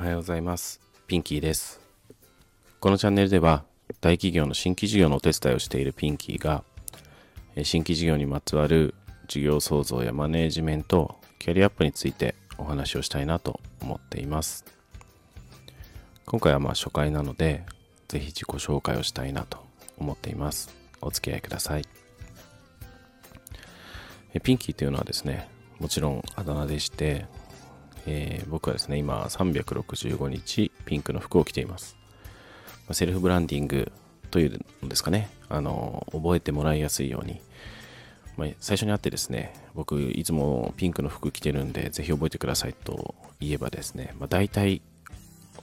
おはようございます。ピンキーです。このチャンネルでは、大企業の新規事業のお手伝いをしているピンキーが、新規事業にまつわる事業創造やマネージメント、キャリアアップについてお話をしたいなと思っています。今回はまあ初回なので、ぜひ自己紹介をしたいなと思っています。お付き合いください。ピンキーというのはですね、もちろんあだ名でして、えー僕はですね、今365日ピンクの服を着ています。セルフブランディングというのですかね、あの、覚えてもらいやすいように、まあ、最初に会ってですね、僕いつもピンクの服着てるんで、ぜひ覚えてくださいと言えばですね、まあ、大体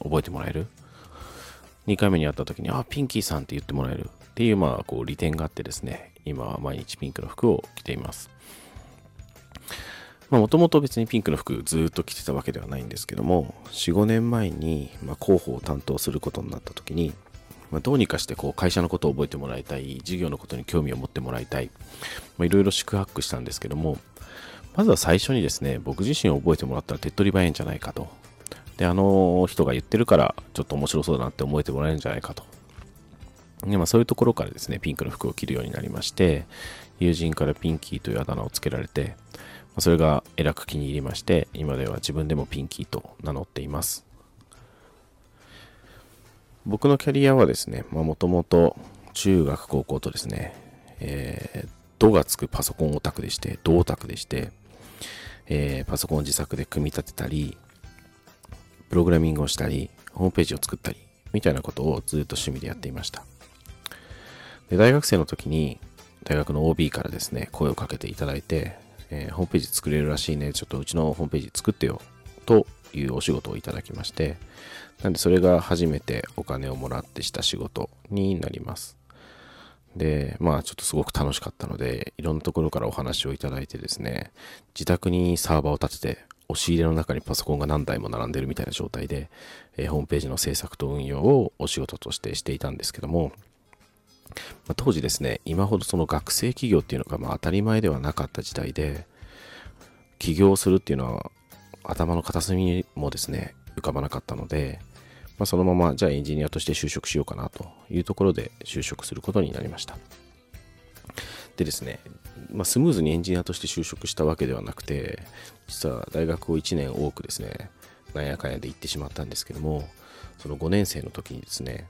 覚えてもらえる。2回目に会った時に、あ、ピンキーさんって言ってもらえるっていう、まあ、こう利点があってですね、今は毎日ピンクの服を着ています。もともと別にピンクの服ずっと着てたわけではないんですけども、4、5年前に、まあ、広報を担当することになった時に、まあ、どうにかしてこう会社のことを覚えてもらいたい、事業のことに興味を持ってもらいたい、いろいろ宿泊したんですけども、まずは最初にですね、僕自身を覚えてもらったら手っ取り早いんじゃないかと。で、あの人が言ってるから、ちょっと面白そうだなって思えてもらえるんじゃないかと。でまあ、そういうところからですね、ピンクの服を着るようになりまして、友人からピンキーというあだ名をつけられて、それがえらく気に入りまして、今では自分でもピンキーと名乗っています。僕のキャリアはですね、もともと中学、高校とですね、えー、ドがつくパソコンオタクでして、ドオタクでして、えーパソコン自作で組み立てたり、プログラミングをしたり、ホームページを作ったり、みたいなことをずっと趣味でやっていました。で大学生の時に、大学の OB からですね、声をかけていただいて、えーホームページ作れるらしいね、ちょっとうちのホームページ作ってよ、というお仕事をいただきまして、なんでそれが初めてお金をもらってした仕事になります。で、まあちょっとすごく楽しかったので、いろんなところからお話をいただいてですね、自宅にサーバーを立てて、押し入れの中にパソコンが何台も並んでるみたいな状態で、えーホームページの制作と運用をお仕事としてしていたんですけども、まあ当時ですね、今ほどその学生企業っていうのがまあ当たり前ではなかった時代で、起業するっていうのは頭の片隅にもですね、浮かばなかったので、まあ、そのままじゃあエンジニアとして就職しようかなというところで就職することになりました。でですね、まあ、スムーズにエンジニアとして就職したわけではなくて、実は大学を1年多くですね、なんやかんやで行ってしまったんですけども、その5年生の時にですね、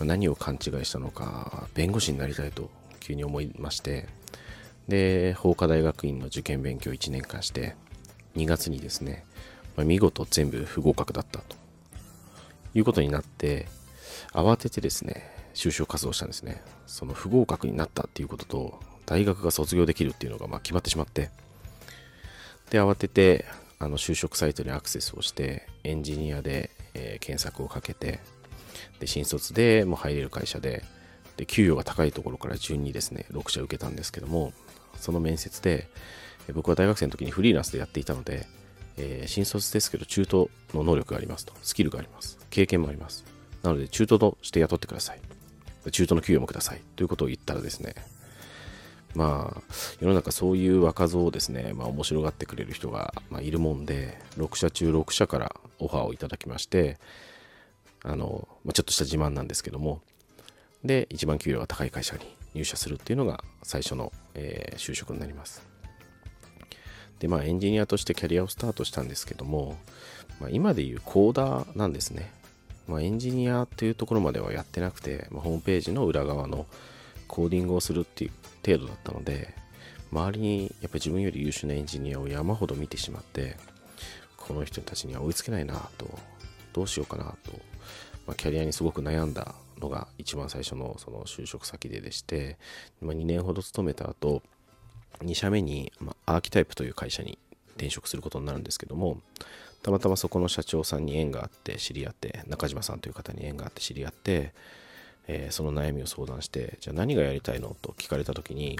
何を勘違いしたのか、弁護士になりたいと急に思いまして、で、法科大学院の受験勉強1年間して、2月にですね、ま見事全部不合格だったということになって、慌ててですね、就職活動したんですね。その不合格になったっていうことと、大学が卒業できるっていうのがま決まってしまって、で、慌てて、あの就職サイトにアクセスをして、エンジニアで、え検索をかけて、で、新卒でもう入れる会社で、で、給与が高いところから順にですね、6社受けたんですけども、その面接で、僕は大学生の時にフリーランスでやっていたので、えー新卒ですけど中途の能力がありますと、スキルがあります、経験もあります。なので中途として雇ってください。中途の給与もください。ということを言ったらですね、まあ、世の中そういう若造をですね、まあ面白がってくれる人が、まあ、いるもんで、6社中6社からオファーをいただきまして、あの、ま、ちょっとした自慢なんですけども、で、一番給料が高い会社に入社するっていうのが最初の、えー就職になります。で、まあエンジニアとしてキャリアをスタートしたんですけども、まあ、今でいうコーダーなんですね。まあ、エンジニアっていうところまではやってなくて、まあ、ホームページの裏側のコーディングをするっていう程度だったので、周りにやっぱり自分より優秀なエンジニアを山ほど見てしまって、この人たちには追いつけないなと、どうしようかなと、まあ、キャリアにすごく悩んだのが一番最初のその就職先ででして、まあ、2年ほど勤めた後、2社目に、まあ、アーキタイプという会社に転職することになるんですけども、たまたまそこの社長さんに縁があって知り合って、中島さんという方に縁があって知り合って、えーその悩みを相談して、じゃあ何がやりたいの？と聞かれた時に、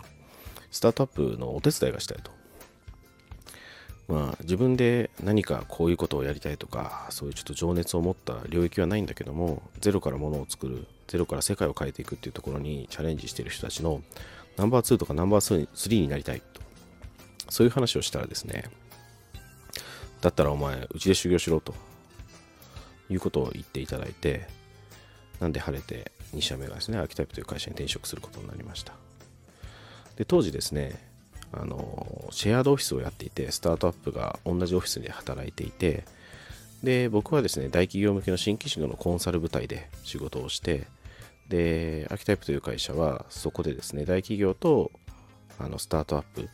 スタートアップのお手伝いがしたいと。まあ自分で何かこういうことをやりたいとか、そういうちょっと情熱を持った領域はないんだけども、ゼロからものを作る、ゼロから世界を変えていくっていうところにチャレンジしている人たちのナンバー2とかナンバー3になりたいと。そういう話をしたらですね、だったらお前、うちで修行しろと。いうことを言っていただいて、なんで晴れて2社目がですね、アーキタイプという会社に転職することになりました。で、当時ですね、あの、シェアードオフィスをやっていて、スタートアップが同じオフィスで働いていて、で、僕はですね、大企業向けの新規事業のコンサル部隊で仕事をして、で、アキタイプという会社は、そこでですね、大企業とあのスタートアップ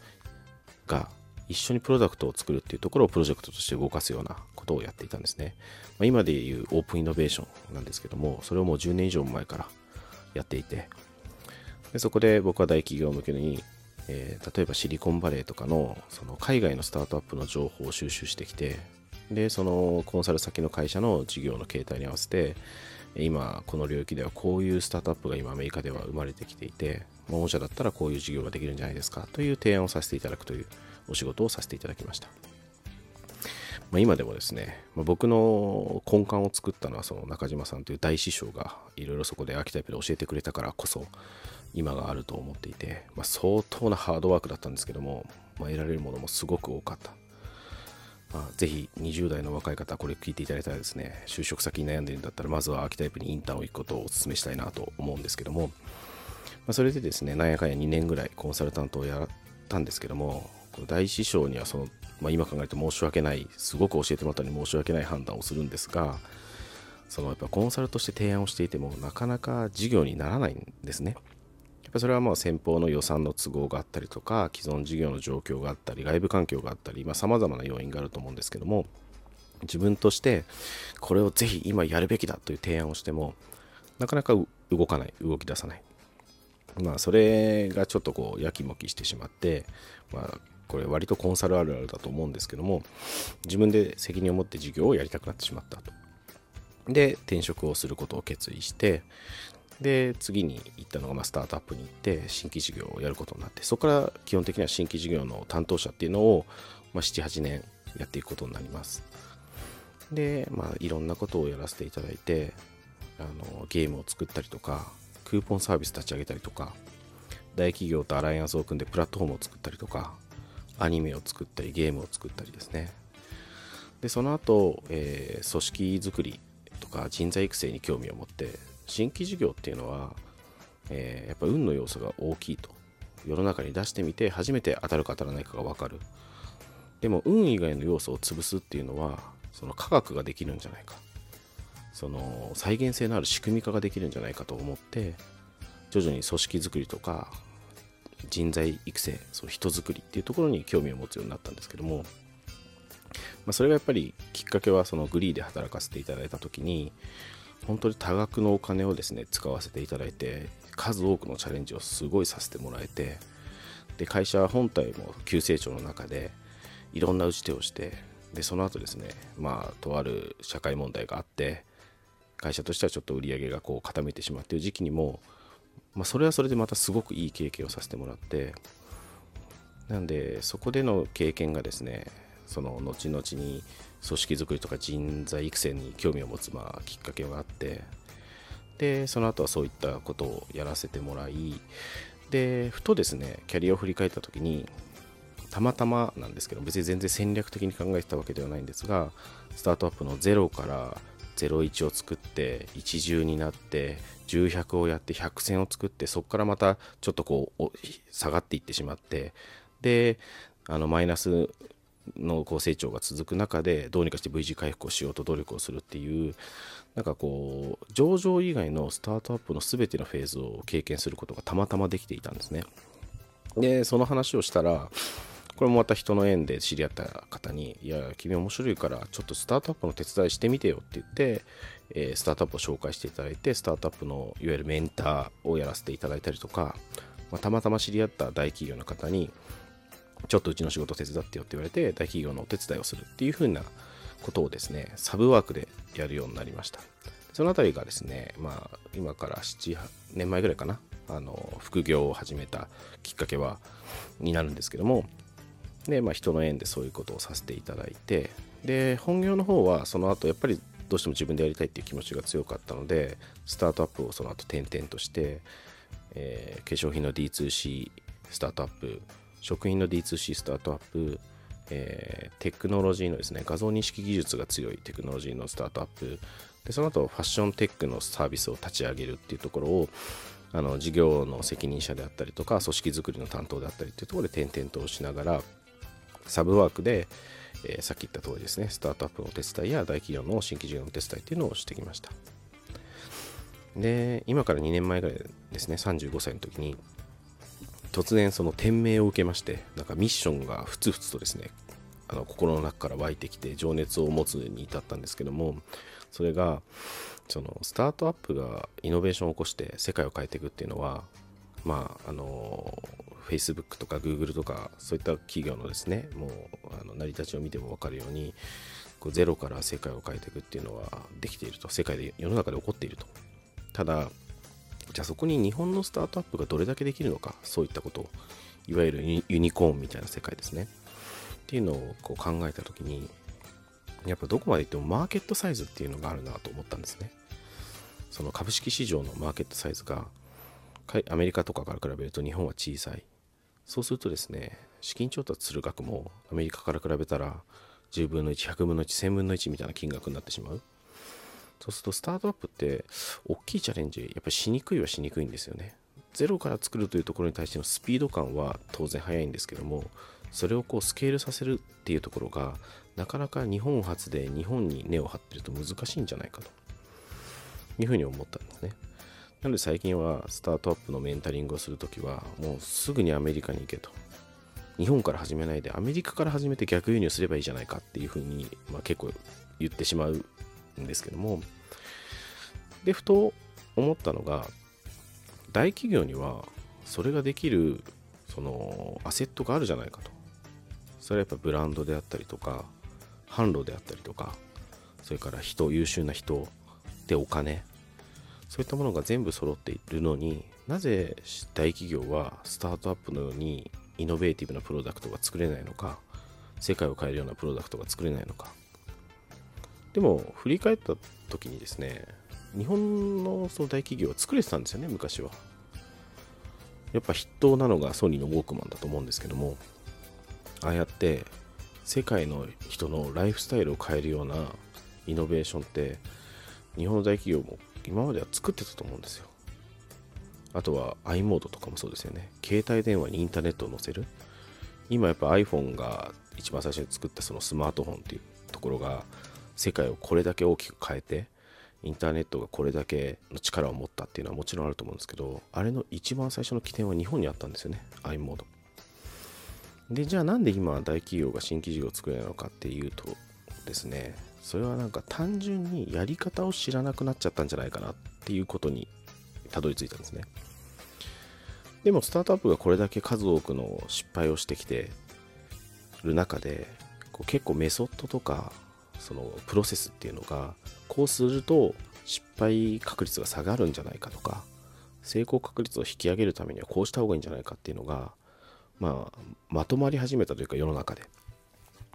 が一緒にプロダクトを作るっていうところをプロジェクトとして動かすようなことをやっていたんですね。まあ、今でいうオープンイノベーションなんですけども、それをもう10年以上前からやっていて、でそこで僕は大企業向けに、えー、例えばシリコンバレーとかのその海外のスタートアップの情報を収集してきて、で、そのコンサル先の会社の事業の形態に合わせて、今この領域ではこういうスタートアップが今アメリカでは生まれてきていて、御社だったらこういう事業ができるんじゃないですかという提案をさせていただくというお仕事をさせていただきました。まあ、今でもですね、まあ、僕の根幹を作ったのはその中島さんという大師匠がいろいろそこでアーキタイプで教えてくれたからこそ今があると思っていて、まあ、相当なハードワークだったんですけども、まあ、得られるものもすごく多かった。まあ、ぜひ20代の若い方これ聞いていただいたらですね就職先に悩んでるんだったらまずはアーキタイプにインターンを行くことをお勧めしたいなと思うんですけども、まあ、それでですねなんやかんや2年ぐらいコンサルタントをやったんですけども大師匠にはその、まあ、今考えると申し訳ないすごく教えてもらったのに申し訳ない判断をするんですがそのやっぱコンサルとして提案をしていてもなかなか事業にならないんですね。それはまあ先方の予算の都合があったりとか既存事業の状況があったり外部環境があったりさまざ、まな要因があると思うんですけども自分としてこれをぜひ今やるべきだという提案をしてもなかなか動かない動き出さない。まあそれがちょっとこうやきもきしてしまってまあこれ割とコンサルあるあるだと思うんですけども自分で責任を持って事業をやりたくなってしまったと。で転職をすることを決意してで次に行ったのがまスタートアップに行って新規事業をやることになってそこから基本的には新規事業の担当者っていうのを、ま、78年やっていくことになります。でまあいろんなことをやらせていただいてあのゲームを作ったりとかクーポンサービス立ち上げたりとか大企業とアライアンスを組んでプラットフォームを作ったりとかアニメを作ったりゲームを作ったりですね。でその後、えー、組織づくりとか人材育成に興味を持って新規事業っていうのは、えー、やっぱ運の要素が大きいと。世の中に出してみて初めて当たるか当たらないかが分かる。でも運以外の要素を潰すっていうのはその科学ができるんじゃないか。その再現性のある仕組み化ができるんじゃないかと思って徐々に組織づくりとか人材育成そう人づくりっていうところに興味を持つようになったんですけども、まあ、それがやっぱりきっかけはそのグリーで働かせていただいた時に本当に多額のお金をですね使わせていただいて数多くのチャレンジをすごいさせてもらえてで会社本体も急成長の中でいろんな打ち手をしてでその後ですねまあとある社会問題があって会社としてはちょっと売り上げがこう傾いてしまっている時期にもまあ、それはそれでまたすごくいい経験をさせてもらってなんでそこでの経験がですねその後々に組織づくりとか人材育成に興味を持つまあきっかけがあってでその後はそういったことをやらせてもらいでふとですねキャリアを振り返った時にたまたまなんですけど別に全然戦略的に考えてたわけではないんですがスタートアップのゼロから01を作って10になって100をやって100戦を作ってそこからまたちょっとこう下がっていってしまってであのマイナスのこう成長が続く中でどうにかして V 字回復をしようと努力をするっていうなんかこう上場以外のスタートアップの全てのフェーズを経験することがたまたまできていたんですね。でその話をしたらこれもまた人の縁で知り合った方に、いや、君面白いから、ちょっとスタートアップの手伝いしてみてよって言って、え、スタートアップを紹介していただいて、スタートアップのいわゆるメンターをやらせていただいたりとか、ま、たまたま知り合った大企業の方に、ちょっとうちの仕事手伝ってよって言われて、大企業のお手伝いをするっていう風なことをですね、サブワークでやるようになりました。そのあたりがですね、まあ、今から7年前ぐらいかな、あの、副業を始めたきっかけは、になるんですけども、で、まあ、人の縁でそういうことをさせていただいてで本業の方はその後やっぱりどうしても自分でやりたいっていう気持ちが強かったのでスタートアップをその後転々として、えー、化粧品の D2C スタートアップ食品の D2C スタートアップ、えー、テクノロジーのですね、画像認識技術が強いテクノロジーのスタートアップ、でその後ファッションテックのサービスを立ち上げるっていうところを、あの事業の責任者であったりとか、組織づくりの担当であったりっていうところで転々としながら、サブワークで、えー、さっき言った通りですね、スタートアップのお手伝いや大企業の新規事業のお手伝いっていうのをしてきました。で、今から2年前ぐらいですね、35歳の時に、突然その天命を受けまして、なんかミッションがふつふつとですね、あの心の中から湧いてきて情熱を持つに至ったんですけども、それが、そのスタートアップがイノベーションを起こして世界を変えていくっていうのは、まあ、あの、Facebook とか Google とか、そういった企業のですね、もう、あの成り立ちを見ても分かるように、こうゼロから世界を変えていくっていうのはできていると、世界で世の中で起こっていると。ただ、じゃあそこに日本のスタートアップがどれだけできるのか、そういったことを、いわゆるユニコーンみたいな世界ですね。っていうのをこう考えたときに、やっぱどこまでいってもマーケットサイズっていうのがあるなと思ったんですね。その株式市場のマーケットサイズがアメリカとかから比べると日本は小さい。そうするとですね、資金調達する額もアメリカから比べたら10分の1、100分の1、1000分の1みたいな金額になってしまう。そうするとスタートアップって大きいチャレンジやっぱりしにくいはしにくいんですよね。ゼロから作るというところに対してのスピード感は当然速いんですけどもそれをこうスケールさせるっていうところがなかなか日本初で日本に根を張ってると難しいんじゃないかというふうに思ったんですね。なので最近はスタートアップのメンタリングをするときはもうすぐにアメリカに行けと。日本から始めないでアメリカから始めて逆輸入すればいいじゃないかっていうふうに、まあ、結構言ってしまうんですけどもでふと思ったのが大企業にはそれができるそのアセットがあるじゃないかと。それはやっぱブランドであったりとか販路であったりとかそれから人優秀な人でお金そういったものが全部揃っているのになぜ大企業はスタートアップのようにイノベーティブなプロダクトが作れないのか世界を変えるようなプロダクトが作れないのかでも振り返った時にですね日本のその大企業は作れてたんですよね昔は。やっぱ筆頭なのがソニーのウォークマンだと思うんですけどもああやって世界の人のライフスタイルを変えるようなイノベーションって日本の大企業も今までは作ってたと思うんですよ。あとは i モードとかもそうですよね。携帯電話にインターネットを載せる。今やっぱ iPhone が一番最初に作ったそのスマートフォンっていうところが世界をこれだけ大きく変えてインターネットがこれだけの力を持ったっていうのはもちろんあると思うんですけどあれの一番最初の起点は日本にあったんですよね。i モード。でじゃあなんで今大企業が新規事業を作れないのかっていうとですねそれはなんか単純にやり方を知らなくなっちゃったんじゃないかなっていうことにたどり着いたんですね。でもスタートアップがこれだけ数多くの失敗をしてきてる中でこう結構メソッドとかそのプロセスっていうのがこうすると失敗確率が下がるんじゃないかとか成功確率を引き上げるためにはこうした方がいいんじゃないかっていうのがまあ、まとまり始めたというか世の中で。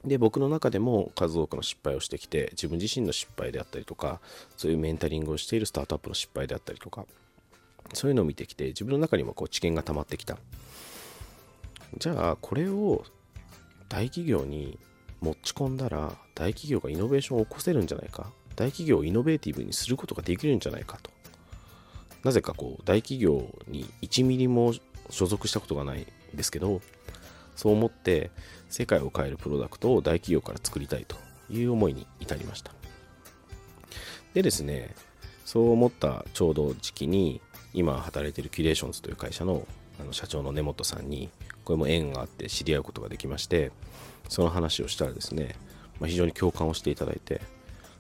で、僕の中でも数多くの失敗をしてきて、自分自身の失敗であったりとか、そういうメンタリングをしているスタートアップの失敗であったりとか、そういうのを見てきて、自分の中にもこう知見が溜まってきた。じゃあ、これを大企業に持ち込んだら、大企業がイノベーションを起こせるんじゃないか？大企業をイノベーティブにすることができるんじゃないかと。なぜかこう、大企業に1ミリも所属したことがないんですけど、そう思って世界を変えるプロダクトを大企業から作りたいという思いに至りました。でですね、そう思ったちょうど時期に、今働いているキュレーションズという会社のあの社長の根本さんに、これも縁があって知り合うことができまして、その話をしたらですね、まあ、非常に共感をしていただいて、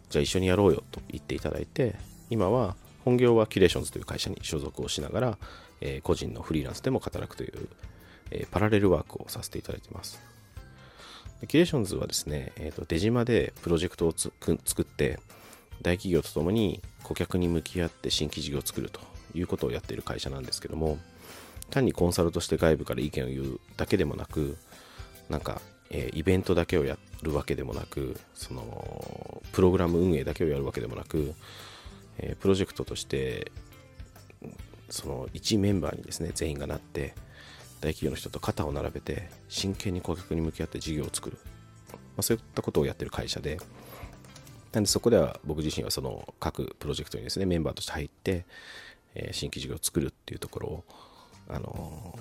じゃあ一緒にやろうよと言っていただいて、今は本業はキュレーションズという会社に所属をしながら、えー、個人のフリーランスでも働くという、えー、パラレルワークをさせていただいてます。キュレーションズはですね、えーと、出島でプロジェクトをつく作って、大企業とともに顧客に向き合って新規事業を作るということをやっている会社なんですけども、単にコンサルとして外部から意見を言うだけでもなく、なんか、えー、イベントだけをやるわけでもなく、その、プログラム運営だけをやるわけでもなく、えー、プロジェクトとしてその1メンバーにですね全員がなって大企業の人と肩を並べて真剣に顧客に向き合って事業を作る。まあ、そういったことをやってる会社で、なんでそこでは僕自身はその各プロジェクトにですね、メンバーとして入って、えー、新規事業を作るっていうところを、あの、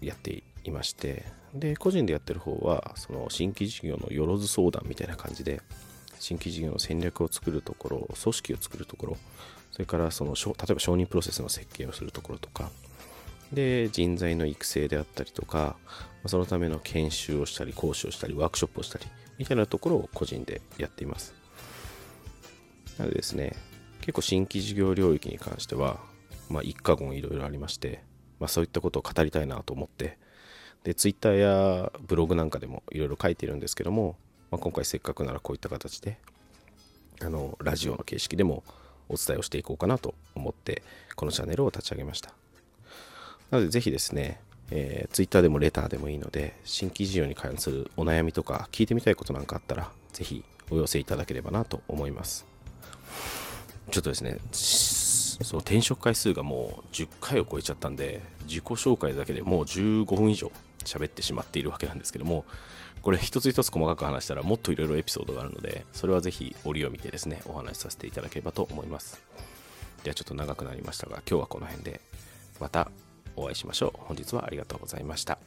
やっていまして、で、個人でやってる方は、その新規事業のよろず相談みたいな感じで、新規事業の戦略を作るところ、組織を作るところ、それからその例えば承認プロセスの設計をするところとか、で、人材の育成であったりとか、そのための研修をしたり、講師をしたり、ワークショップをしたり、みたいなところを個人でやっています。なのでですね、結構新規事業領域に関しては、まあ、一過言いろいろありまして、まあ、そういったことを語りたいなと思って、で、ツイッターやブログなんかでもいろいろ書いてるんですけども、まあ、今回せっかくならこういった形で、あの、ラジオの形式でもお伝えをしていこうかなと思って、このチャンネルを立ち上げました。なので、ぜひですね、えー、Twitter でもレターでもいいので、新規事業に関するお悩みとか聞いてみたいことなんかあったら、ぜひお寄せいただければなと思います。ちょっとですね、その転職回数がもう10回を超えちゃったんで、自己紹介だけでもう15分以上喋ってしまっているわけなんですけども、これ一つ一つ細かく話したらもっといろいろエピソードがあるので、それはぜひ折を見てですね、お話しさせていただければと思います。ではちょっと長くなりましたが、今日はこの辺で、またお会いしましょう。本日はありがとうございました。